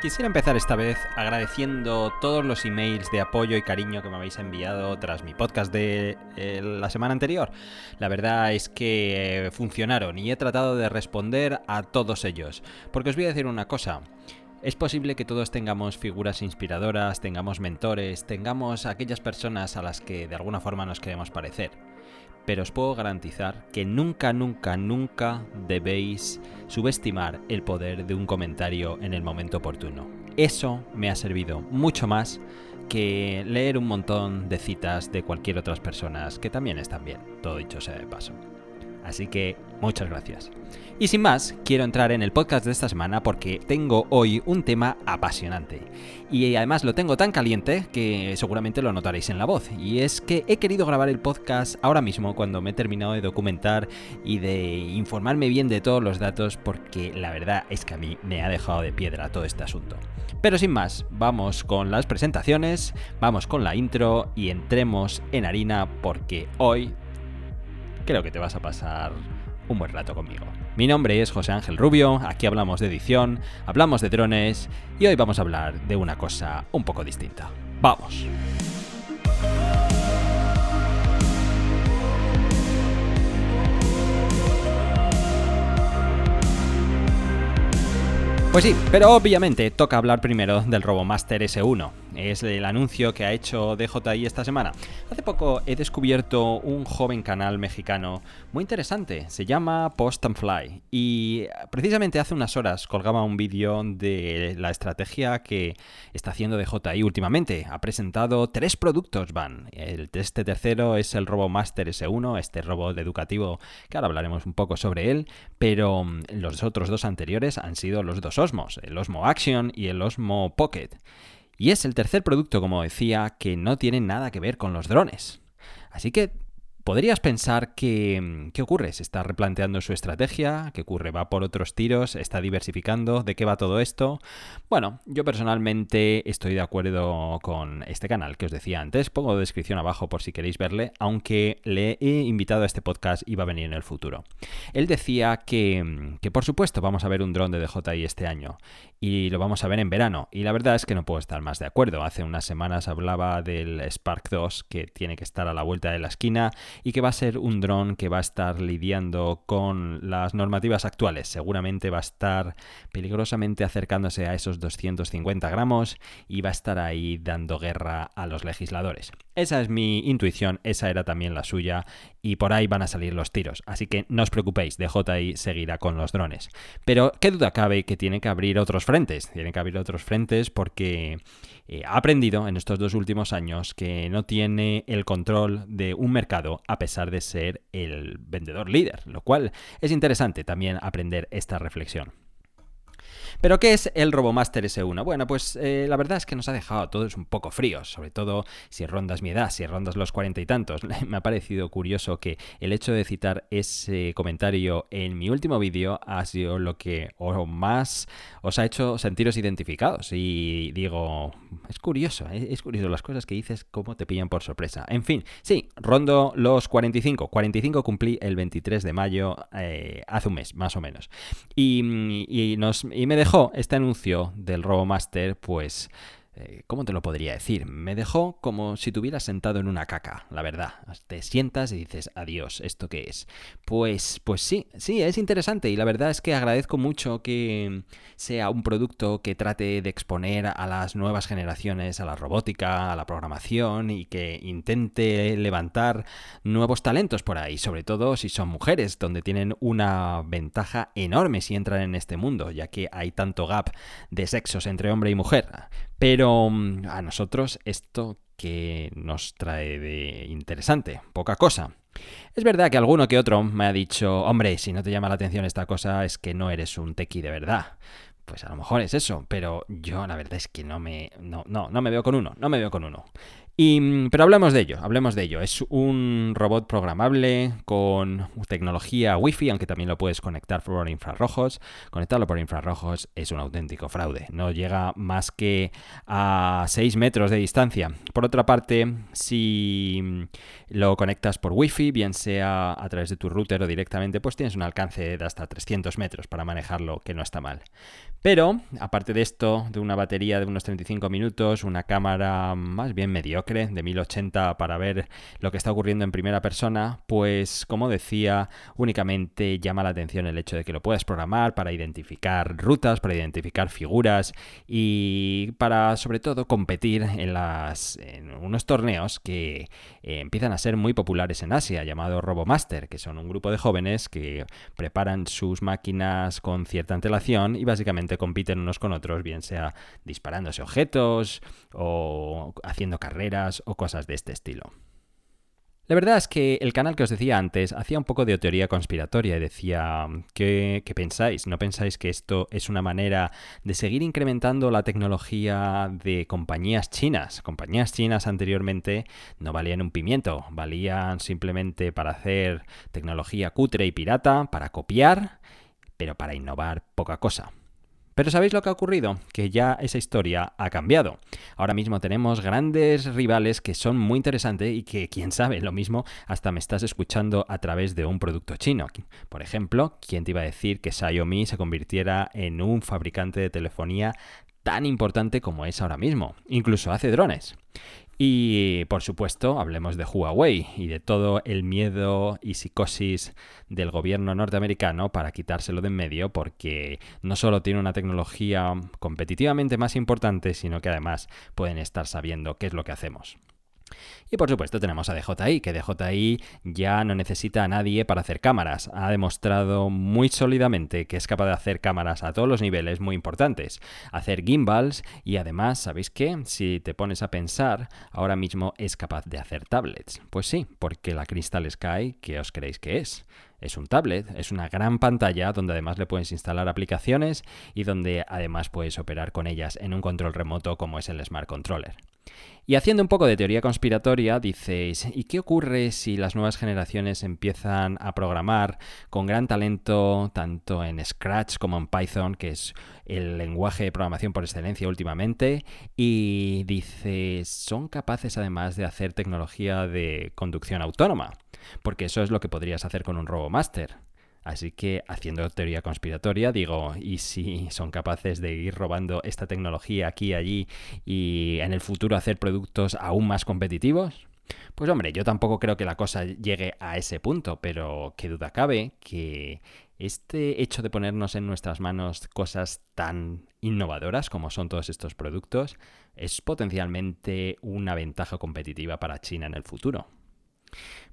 Quisiera empezar esta vez agradeciendo todos los emails de apoyo y cariño que me habéis enviado tras mi podcast de eh, la semana anterior. La verdad es que funcionaron y he tratado de responder a todos ellos. Porque os voy a decir una cosa. Es posible que todos tengamos figuras inspiradoras, tengamos mentores, tengamos aquellas personas a las que de alguna forma nos queremos parecer pero os puedo garantizar que nunca, nunca, nunca debéis subestimar el poder de un comentario en el momento oportuno. Eso me ha servido mucho más que leer un montón de citas de cualquier otras personas que también están bien, todo dicho sea de paso. Así que muchas gracias. Y sin más, quiero entrar en el podcast de esta semana porque tengo hoy un tema apasionante. Y además lo tengo tan caliente que seguramente lo notaréis en la voz. Y es que he querido grabar el podcast ahora mismo cuando me he terminado de documentar y de informarme bien de todos los datos porque la verdad es que a mí me ha dejado de piedra todo este asunto. Pero sin más, vamos con las presentaciones, vamos con la intro y entremos en harina porque hoy creo que te vas a pasar un buen rato conmigo. Mi nombre es José Ángel Rubio, aquí hablamos de edición, hablamos de drones y hoy vamos a hablar de una cosa un poco distinta. ¡Vamos! Pues sí, pero obviamente toca hablar primero del RoboMaster S1 es el anuncio que ha hecho DJI esta semana. Hace poco he descubierto un joven canal mexicano muy interesante, se llama Post and Fly y precisamente hace unas horas colgaba un vídeo de la estrategia que está haciendo DJI últimamente. Ha presentado tres productos, van. El, este tercero es el RoboMaster S1, este robot educativo que ahora hablaremos un poco sobre él, pero mm, los otros dos anteriores han sido los dos Osmos, el Osmo Action y el Osmo Pocket. Y es el tercer producto, como decía, que no tiene nada que ver con los drones. Así que Podrías pensar que, mm, ¿qué ocurre? ¿Se está replanteando su estrategia? ¿Qué ocurre? ¿Va por otros tiros? ¿Está diversificando? ¿De qué va todo esto? Bueno, yo personalmente estoy de acuerdo con este canal que os decía antes. Pongo descripción abajo por si queréis verle, aunque le he invitado a este podcast y va a venir en el futuro. Él decía que, mm, que por supuesto vamos a ver un dron de DJI este año y lo vamos a ver en verano. Y la verdad es que no puedo estar más de acuerdo. Hace unas semanas hablaba del Spark 2 que tiene que estar a la vuelta de la esquina y que va a ser un dron que va a estar lidiando con las normativas actuales. Seguramente va a estar peligrosamente acercándose a esos 250 gramos y va a estar ahí dando guerra a los legisladores. Esa es mi intuición, esa era también la suya y por ahí van a salir los tiros. Así que no os preocupéis, DJI seguirá con los drones. Pero qué duda cabe que tiene que abrir otros frentes, tiene que abrir otros frentes porque eh, ha aprendido en estos dos últimos años que no tiene el control de un mercado a pesar de ser el vendedor líder, lo cual es interesante también aprender esta reflexión. Pero ¿qué es el RoboMaster S1? Bueno, pues eh, la verdad es que nos ha dejado todos un poco fríos, sobre todo si rondas mi edad, si rondas los cuarenta y tantos. Me ha parecido curioso que el hecho de citar ese comentario en mi último vídeo ha sido lo que más os ha hecho sentiros identificados. Y digo, es curioso, ¿eh? es curioso las cosas que dices, cómo te pillan por sorpresa. En fin, sí, rondo los 45. 45 cumplí el 23 de mayo, eh, hace un mes, más o menos. Y, y, nos, y me dejó este anuncio del RoboMaster, pues eh, ¿Cómo te lo podría decir? Me dejó como si te hubieras sentado en una caca, la verdad. Te sientas y dices, adiós, ¿esto qué es? Pues, pues sí, sí, es interesante y la verdad es que agradezco mucho que sea un producto que trate de exponer a las nuevas generaciones a la robótica, a la programación y que intente levantar nuevos talentos por ahí, sobre todo si son mujeres, donde tienen una ventaja enorme si entran en este mundo, ya que hay tanto gap de sexos entre hombre y mujer. Pero mm, a nosotros esto que nos trae de interesante, poca cosa. Es verdad que alguno que otro me ha dicho, hombre, si no te llama la atención esta cosa es que no eres un tequi de verdad. Pues a lo mejor es eso, pero yo la verdad es que no me, no, no, no me veo con uno, no me veo con uno. Pero hablemos de ello, hablemos de ello. Es un robot programable con tecnología Wi-Fi, aunque también lo puedes conectar por infrarrojos. Conectarlo por infrarrojos es un auténtico fraude. No llega más que a 6 metros de distancia. Por otra parte, si lo conectas por Wi-Fi, bien sea a través de tu router o directamente, pues tienes un alcance de hasta 300 metros para manejarlo, que no está mal. Pero, aparte de esto, de una batería de unos 35 minutos, una cámara más bien mediocre de 1080 para ver lo que está ocurriendo en primera persona, pues como decía, únicamente llama la atención el hecho de que lo puedas programar para identificar rutas, para identificar figuras y para sobre todo competir en, unos torneos que eh, empiezan a ser muy populares en Asia, llamado RoboMaster, que son un grupo de jóvenes que preparan sus máquinas con cierta antelación y básicamente compiten unos con otros, bien sea disparándose objetos o haciendo carreras o cosas de este estilo. La verdad es que el canal que os decía antes hacía un poco de teoría conspiratoria y decía, ¿qué, ¿qué, pensáis? ¿No pensáis que esto es una manera de seguir incrementando la tecnología de compañías chinas? Compañías chinas anteriormente no valían un pimiento, valían simplemente para hacer tecnología cutre y pirata, para copiar, pero para innovar poca cosa. Pero ¿sabéis lo que ha ocurrido? Que ya esa historia ha cambiado. Ahora mismo tenemos grandes rivales que son muy interesantes y que, quién sabe, lo mismo hasta me estás escuchando a través de un producto chino. Por ejemplo, ¿quién te iba a decir que Xiaomi se convirtiera en un fabricante de telefonía tan importante como es ahora mismo? Incluso hace drones. Y por supuesto, hablemos de Huawei y de todo el miedo y psicosis del gobierno norteamericano para quitárselo de en medio, porque no solo tiene una tecnología competitivamente más importante, sino que además pueden estar sabiendo qué es lo que hacemos. Y por supuesto tenemos a DJI, que DJI ya no necesita a nadie para hacer cámaras. Ha demostrado muy sólidamente que es capaz de hacer cámaras a todos los niveles muy importantes. Hacer gimbals y además, ¿sabéis qué? Si te pones a pensar, ahora mismo es capaz de hacer tablets. Pues sí, porque la Crystal Sky, ¿qué os creéis que es? Es un tablet, es una gran pantalla donde además le puedes instalar aplicaciones y donde además puedes operar con ellas en un control remoto como es el Smart Controller. Y haciendo un poco de teoría conspiratoria, dices, ¿y qué ocurre si las nuevas generaciones empiezan a programar con gran talento tanto en Scratch como en Python, que es el lenguaje de programación por excelencia últimamente? Y dices, son capaces además de hacer tecnología de conducción autónoma, porque eso es lo que podrías hacer con un RoboMaster. Así que haciendo teoría conspiratoria, digo, ¿y si son capaces de ir robando esta tecnología aquí y allí y en el futuro hacer productos aún más competitivos? Pues hombre, yo tampoco creo que la cosa llegue a ese punto, pero qué duda cabe que este hecho de ponernos en nuestras manos cosas tan innovadoras como son todos estos productos es potencialmente una ventaja competitiva para China en el futuro.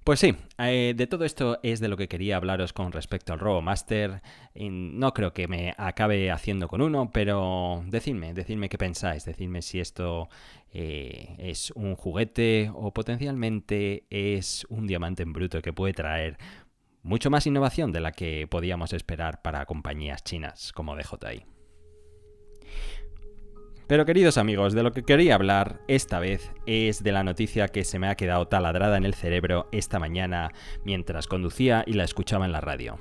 Pues sí, eh, de todo esto es de lo que quería hablaros con respecto al RoboMaster. No creo que me acabe haciendo con uno, pero decidme, decidme qué pensáis, decidme si esto eh, es un juguete o potencialmente es un diamante en bruto que puede traer mucho más innovación de la que podíamos esperar para compañías chinas como DJI. Pero queridos amigos, de lo que quería hablar esta vez es de la noticia que se me ha quedado taladrada en el cerebro esta mañana mientras conducía y la escuchaba en la radio.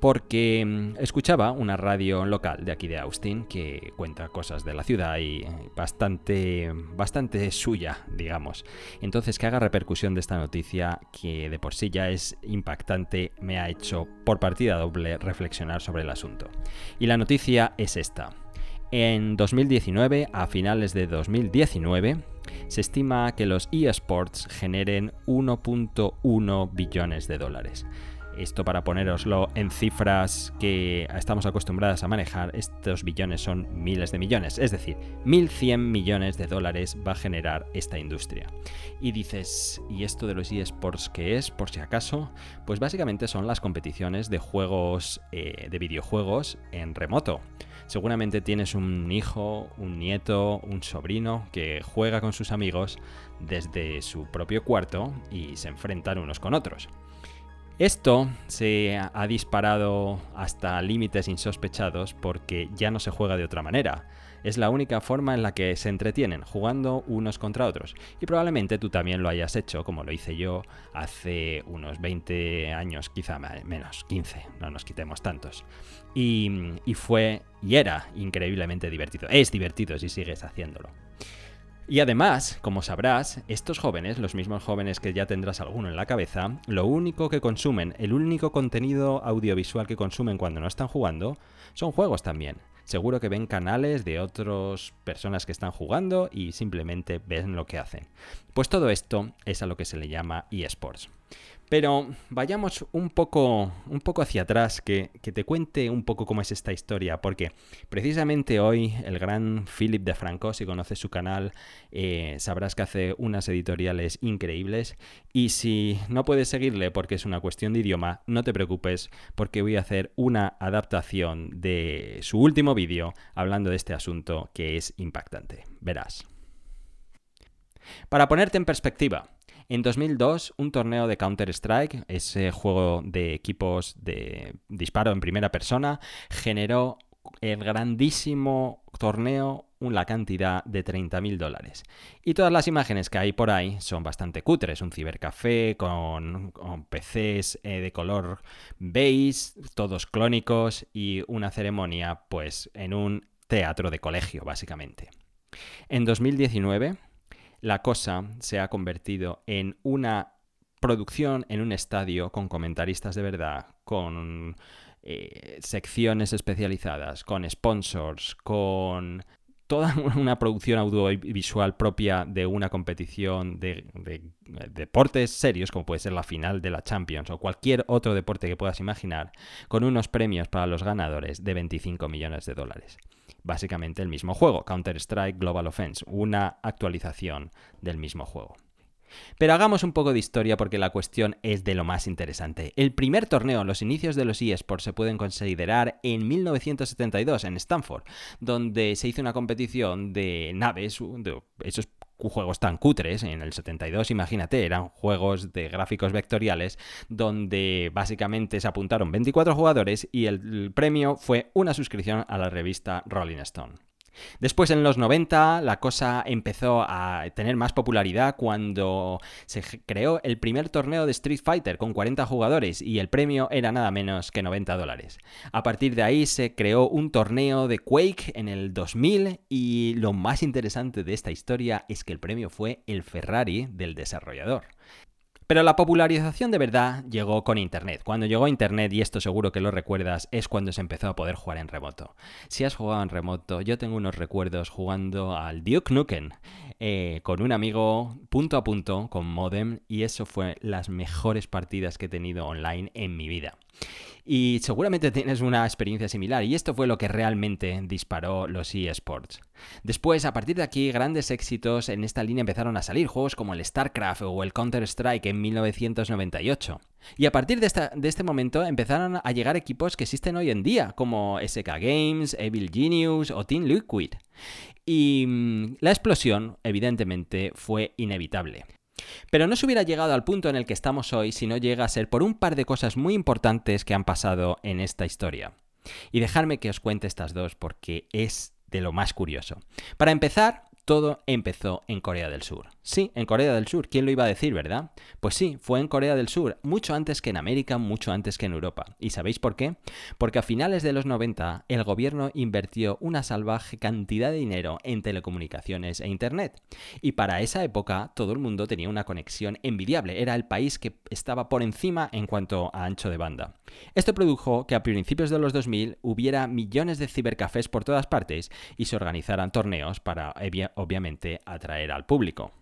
Porque mm, escuchaba una radio local de aquí de Austin que cuenta cosas de la ciudad y bastante, bastante suya, digamos. Entonces que haga repercusión de esta noticia que de por sí ya es impactante me ha hecho por partida doble reflexionar sobre el asunto. Y la noticia es esta. En 2019, a finales de 2019, se estima que los eSports generen 1.1 billones de dólares. Esto para poneroslo en cifras que estamos acostumbradas a manejar, estos billones son miles de millones, es decir, 1.100 millones de dólares va a generar esta industria. Y dices, ¿y esto de los eSports qué es? Por si acaso, pues básicamente son las competiciones de juegos, eh, de videojuegos en remoto. Seguramente tienes un hijo, un nieto, un sobrino que juega con sus amigos desde su propio cuarto y se enfrentan unos con otros. Esto se ha disparado hasta límites insospechados porque ya no se juega de otra manera. Es la única forma en la que se entretienen, jugando unos contra otros. Y probablemente tú también lo hayas hecho, como lo hice yo hace unos 20 años, quizá menos, 15, no nos quitemos tantos. Y, y fue y era increíblemente divertido. Es divertido si sigues haciéndolo. Y además, como sabrás, estos jóvenes, los mismos jóvenes que ya tendrás alguno en la cabeza, lo único que consumen, el único contenido audiovisual que consumen cuando no están jugando, son juegos también. Seguro que ven canales de otras personas que están jugando y simplemente ven lo que hacen. Pues todo esto es a lo que se le llama eSports. Pero vayamos un poco, un poco hacia atrás, que, te cuente un poco cómo es esta historia, porque precisamente hoy el gran Philip de Franco, si conoces su canal, eh, sabrás que hace unas editoriales increíbles. Y si no puedes seguirle porque es una cuestión de idioma, no te preocupes, porque voy a hacer una adaptación de su último vídeo hablando de este asunto que es impactante. Verás. Para ponerte en perspectiva, en 2002, un torneo de Counter-Strike, ese juego de equipos de disparo en primera persona, generó el grandísimo torneo la cantidad de 30.000 dólares. Y todas las imágenes que hay por ahí son bastante cutres. Un cibercafé con, PCs eh, de color beige, todos clónicos y una ceremonia pues en un teatro de colegio, básicamente. En 2019, la cosa se ha convertido en una producción en un estadio con comentaristas de verdad, con eh, secciones especializadas, con sponsors, con toda una producción audiovisual propia de una competición de, deportes serios, como puede ser la final de la Champions o cualquier otro deporte que puedas imaginar, con unos premios para los ganadores de 25 millones de dólares básicamente el mismo juego, Counter-Strike Global Offense, una actualización del mismo juego. Pero hagamos un poco de historia porque la cuestión es de lo más interesante. El primer torneo, los inicios de los eSports, se pueden considerar en 1972 en Stanford, donde se hizo una competición de naves, de juegos tan cutres, en el 72 imagínate, eran juegos de gráficos vectoriales donde básicamente se apuntaron 24 jugadores y el premio fue una suscripción a la revista Rolling Stone. Después, en los 90, la cosa empezó a tener más popularidad cuando se creó el primer torneo de Street Fighter con 40 jugadores y el premio era nada menos que 90 dólares. A partir de ahí se creó un torneo de Quake en el 2000 y lo más interesante de esta historia es que el premio fue el Ferrari del desarrollador. Pero la popularización de verdad llegó con Internet. Cuando llegó Internet, y esto seguro que lo recuerdas, es cuando se empezó a poder jugar en remoto. Si has jugado en remoto, yo tengo unos recuerdos jugando al Duke Nukem eh, con un amigo punto a punto, con modem, y eso fue las mejores partidas que he tenido online en mi vida. Y seguramente tienes una experiencia similar, y esto fue lo que realmente disparó los eSports. Después, a partir de aquí, grandes éxitos en esta línea empezaron a salir, juegos como el StarCraft o el Counter-Strike en 1998. Y a partir de, este momento empezaron a llegar equipos que existen hoy en día, como SK Games, Evil Genius o Team Liquid. Y mm, la explosión, evidentemente, fue inevitable. Pero no se hubiera llegado al punto en el que estamos hoy si no llega a ser por un par de cosas muy importantes que han pasado en esta historia. Y dejadme que os cuente estas dos porque es de lo más curioso. Para empezar, todo empezó en Corea del Sur. Sí, en Corea del Sur. ¿Quién lo iba a decir, verdad? Pues sí, fue en Corea del Sur, mucho antes que en América, mucho antes que en Europa. ¿Y sabéis por qué? Porque a finales de los 90 el gobierno invirtió una salvaje cantidad de dinero en telecomunicaciones e Internet. Y para esa época todo el mundo tenía una conexión envidiable. Era el país que estaba por encima en cuanto a ancho de banda. Esto produjo que a principios de los 2000 hubiera millones de cibercafés por todas partes y se organizaran torneos para, obviamente, atraer al público.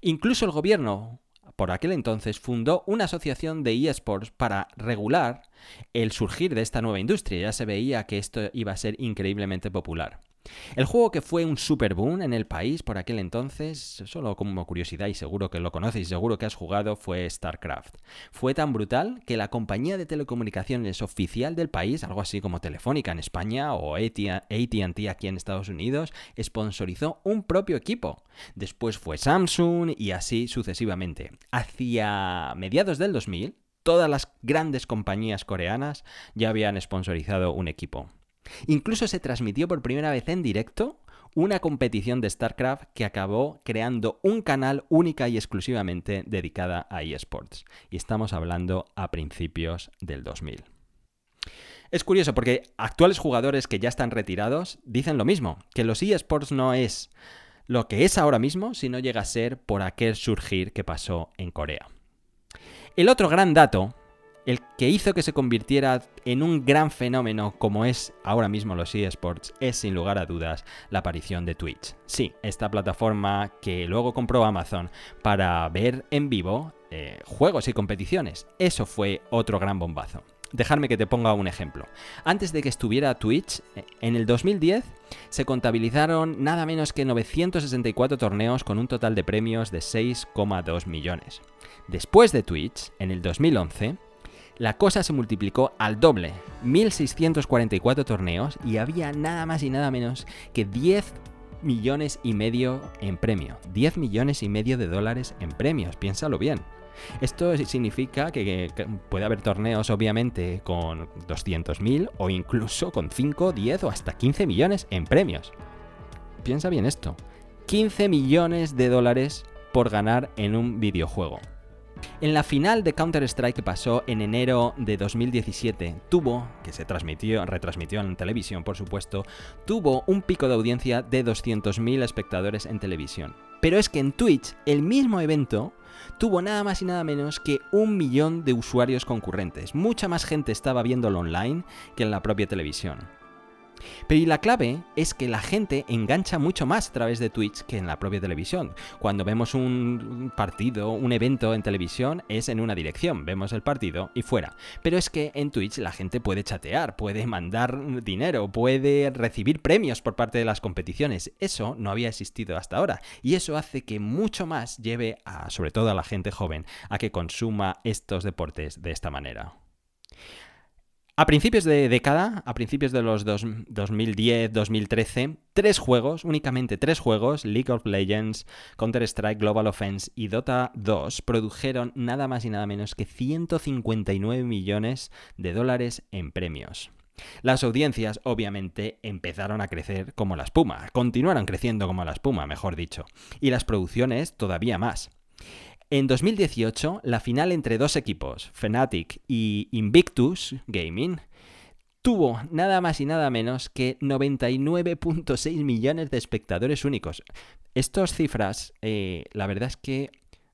Incluso el gobierno, por aquel entonces, fundó una asociación de eSports para regular el surgir de esta nueva industria. Ya se veía que esto iba a ser increíblemente popular. El juego que fue un super boom en el país por aquel entonces, solo como curiosidad y seguro que lo conoces seguro que has jugado, fue StarCraft. Fue tan brutal que la compañía de telecomunicaciones oficial del país, algo así como Telefónica en España o ATT aquí en Estados Unidos, sponsorizó un propio equipo. Después fue Samsung y así sucesivamente. Hacia mediados del 2000, todas las grandes compañías coreanas ya habían sponsorizado un equipo. Incluso se transmitió por primera vez en directo una competición de StarCraft que acabó creando un canal única y exclusivamente dedicada a eSports. Y estamos hablando a principios del 2000. Es curioso porque actuales jugadores que ya están retirados dicen lo mismo, que los eSports no es lo que es ahora mismo, sino llega a ser por aquel surgir que pasó en Corea. El otro gran dato el que hizo que se convirtiera en un gran fenómeno como es ahora mismo los eSports es sin lugar a dudas la aparición de Twitch. Sí, esta plataforma que luego compró Amazon para ver en vivo eh, juegos y competiciones. Eso fue otro gran bombazo. Dejarme que te ponga un ejemplo. Antes de que estuviera Twitch, eh, en el 2010 se contabilizaron nada menos que 964 torneos con un total de premios de 6,2 millones. Después de Twitch, en el 2011, la cosa se multiplicó al doble, 1644 torneos y había nada más y nada menos que 10 millones y medio en premio. 10 millones y medio de dólares en premios, piénsalo bien. Esto significa que, puede haber torneos, obviamente, con 200.000 o incluso con 5, 10 o hasta 15 millones en premios. Piensa bien esto. 15 millones de dólares por ganar en un videojuego. En la final de Counter-Strike que pasó en enero de 2017, tuvo, que se transmitió, retransmitió en televisión por supuesto, tuvo un pico de audiencia de 200.000 espectadores en televisión. Pero es que en Twitch, el mismo evento tuvo nada más y nada menos que un millón de usuarios concurrentes. Mucha más gente estaba viéndolo online que en la propia televisión. Pero la clave es que la gente engancha mucho más a través de Twitch que en la propia televisión. Cuando vemos un partido, un evento en televisión, es en una dirección, vemos el partido y fuera. Pero es que en Twitch la gente puede chatear, puede mandar dinero, puede recibir premios por parte de las competiciones. Eso no había existido hasta ahora. Y eso hace que mucho más lleve a, sobre todo a la gente joven, a que consuma estos deportes de esta manera. A principios de década, a principios de los 2010-2013, tres juegos, únicamente tres juegos, League of Legends, Counter-Strike Global Offense y Dota 2, produjeron nada más y nada menos que 159 millones de dólares en premios. Las audiencias, obviamente, empezaron a crecer como la espuma, continuaron creciendo como la espuma, mejor dicho, y las producciones todavía más. En 2018, la final entre dos equipos, Fnatic y Invictus Gaming, tuvo nada más y nada menos que 99.6 millones de espectadores únicos. Estas cifras, eh, la verdad es que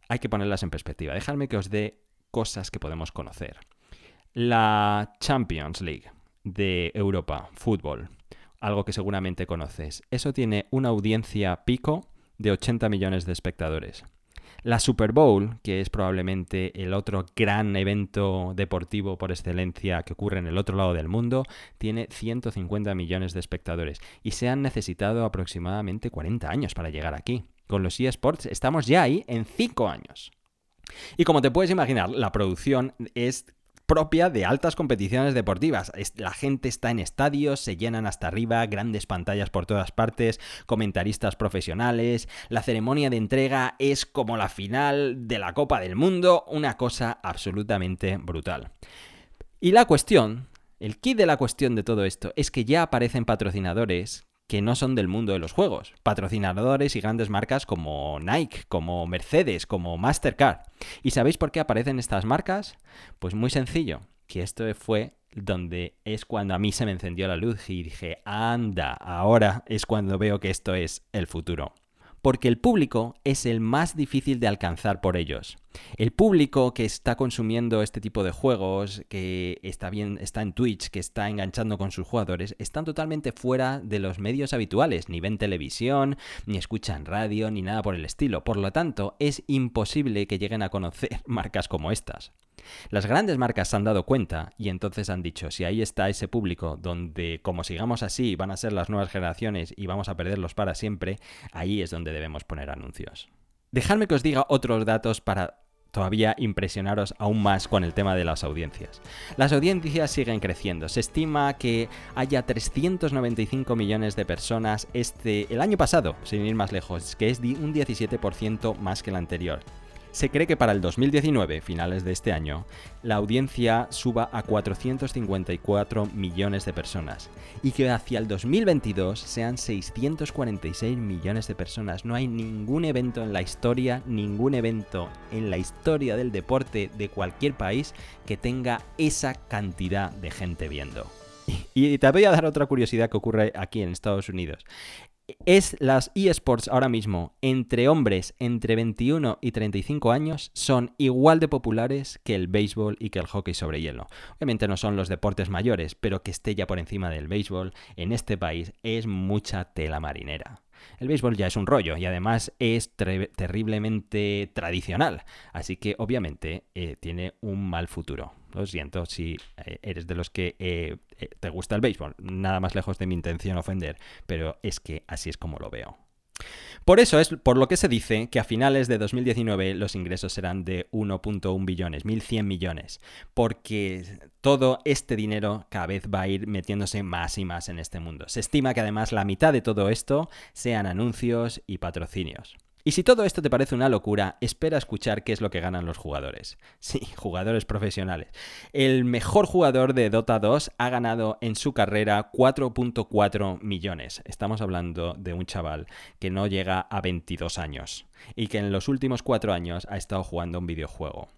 hay que ponerlas en perspectiva. Dejadme que os dé cosas que podemos conocer. La Champions League de Europa, fútbol, algo que seguramente conoces. Eso tiene una audiencia pico de 80 millones de espectadores. La Super Bowl, que es probablemente el otro gran evento deportivo por excelencia que ocurre en el otro lado del mundo, tiene 150 millones de espectadores y se han necesitado aproximadamente 40 años para llegar aquí. Con los eSports estamos ya ahí en 5 años. Y como te puedes imaginar, la producción es propia de altas competiciones deportivas. La gente está en estadios, se llenan hasta arriba, grandes pantallas por todas partes, comentaristas profesionales, la ceremonia de entrega es como la final de la Copa del Mundo, una cosa absolutamente brutal. Y la cuestión, el kit de la cuestión de todo esto es que ya aparecen patrocinadores que no son del mundo de los juegos. Patrocinadores y grandes marcas como Nike, como Mercedes, como Mastercard. ¿Y sabéis por qué aparecen estas marcas? Pues muy sencillo, que esto fue donde es cuando a mí se me encendió la luz y dije, anda, ahora es cuando veo que esto es el futuro porque el público es el más difícil de alcanzar por ellos. El público que está consumiendo este tipo de juegos, que está bien, está en Twitch, que está enganchando con sus jugadores, están totalmente fuera de los medios habituales, ni ven televisión, ni escuchan radio, ni nada por el estilo. Por lo tanto, es imposible que lleguen a conocer marcas como estas. Las grandes marcas se han dado cuenta y entonces han dicho, si ahí está ese público donde como sigamos así van a ser las nuevas generaciones y vamos a perderlos para siempre, ahí es donde debemos poner anuncios. Dejadme que os diga otros datos para todavía impresionaros aún más con el tema de las audiencias. Las audiencias siguen creciendo. Se estima que haya 395 millones de personas este el año pasado, sin ir más lejos, que es un 17% más que el anterior. Se cree que para el 2019, finales de este año, la audiencia suba a 454 millones de personas y que hacia el 2022 sean 646 millones de personas. No hay ningún evento en la historia, ningún evento en la historia del deporte de cualquier país que tenga esa cantidad de gente viendo. Y te voy a dar otra curiosidad que ocurre aquí en Estados Unidos es las eSports ahora mismo entre hombres entre 21 y 35 años son igual de populares que el béisbol y que el hockey sobre hielo. Obviamente no son los deportes mayores, pero que esté ya por encima del béisbol en este país es mucha tela marinera. El béisbol ya es un rollo y además es terriblemente tradicional, así que obviamente eh, tiene un mal futuro. Lo siento si eh, eres de los que eh, te gusta el béisbol, nada más lejos de mi intención ofender, pero es que así es como lo veo. Por eso es por lo que se dice que a finales de 2019 los ingresos serán de 1.1 billones, 1.100 millones, porque todo este dinero cada vez va a ir metiéndose más y más en este mundo. Se estima que además la mitad de todo esto sean anuncios y patrocinios. Y si todo esto te parece una locura, espera escuchar qué es lo que ganan los jugadores. Sí, jugadores profesionales. El mejor jugador de Dota 2 ha ganado en su carrera 4.4 millones. Estamos hablando de un chaval que no llega a 22 años y que en los últimos 4 años ha estado jugando un videojuego.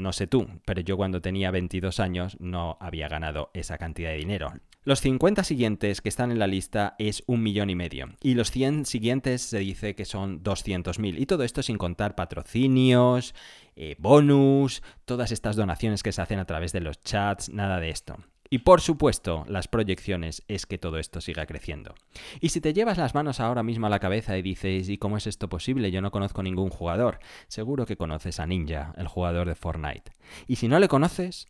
No sé tú, pero yo cuando tenía 22 años no había ganado esa cantidad de dinero. Los 50 siguientes que están en la lista es un millón y medio. Y los 100 siguientes se dice que son 200.000. Y todo esto sin contar patrocinios, eh, bonus, todas estas donaciones que se hacen a través de los chats, nada de esto. Y por supuesto, las proyecciones es que todo esto siga creciendo. Y si te llevas las manos ahora mismo a la cabeza y dices, ¿y cómo es esto posible? Yo no conozco ningún jugador. Seguro que conoces a Ninja, el jugador de Fortnite. Y si no le conoces,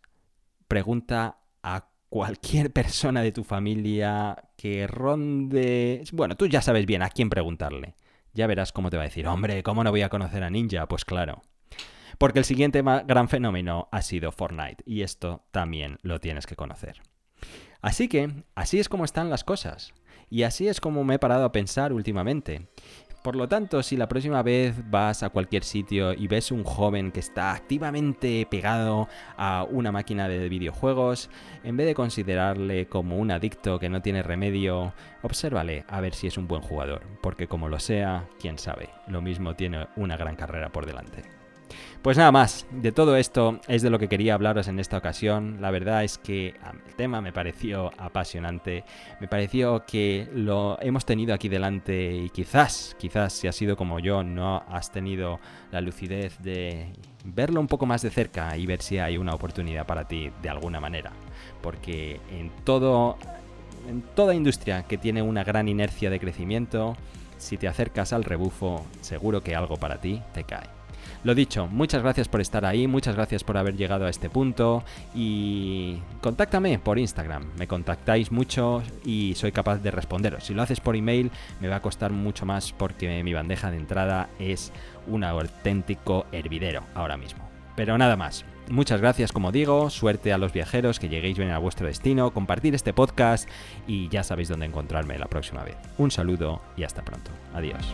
pregunta a cualquier persona de tu familia que ronde... Bueno, tú ya sabes bien a quién preguntarle. Ya verás cómo te va a decir, hombre, ¿cómo no voy a conocer a Ninja? Pues claro. Porque el siguiente gran fenómeno ha sido Fortnite y esto también lo tienes que conocer. Así que, así es como están las cosas. Y así es como me he parado a pensar últimamente. Por lo tanto, si la próxima vez vas a cualquier sitio y ves un joven que está activamente pegado a una máquina de videojuegos, en vez de considerarle como un adicto que no tiene remedio, obsérvale a ver si es un buen jugador, porque como lo sea, quién sabe, lo mismo tiene una gran carrera por delante. Pues nada más, de todo esto es de lo que quería hablaros en esta ocasión. La verdad es que el tema me pareció apasionante, me pareció que lo hemos tenido aquí delante y quizás, quizás si has sido como yo, no has tenido la lucidez de verlo un poco más de cerca y ver si hay una oportunidad para ti de alguna manera. Porque en todo en toda industria que tiene una gran inercia de crecimiento, si te acercas al rebufo, seguro que algo para ti te cae. Lo dicho, muchas gracias por estar ahí, muchas gracias por haber llegado a este punto y contáctame por Instagram. Me contactáis mucho y soy capaz de responderos. Si lo haces por email me va a costar mucho más porque mi bandeja de entrada es un auténtico hervidero ahora mismo. Pero nada más. Muchas gracias, como digo, suerte a los viajeros, que lleguéis bien a vuestro destino, compartir este podcast y ya sabéis dónde encontrarme la próxima vez. Un saludo y hasta pronto. Adiós.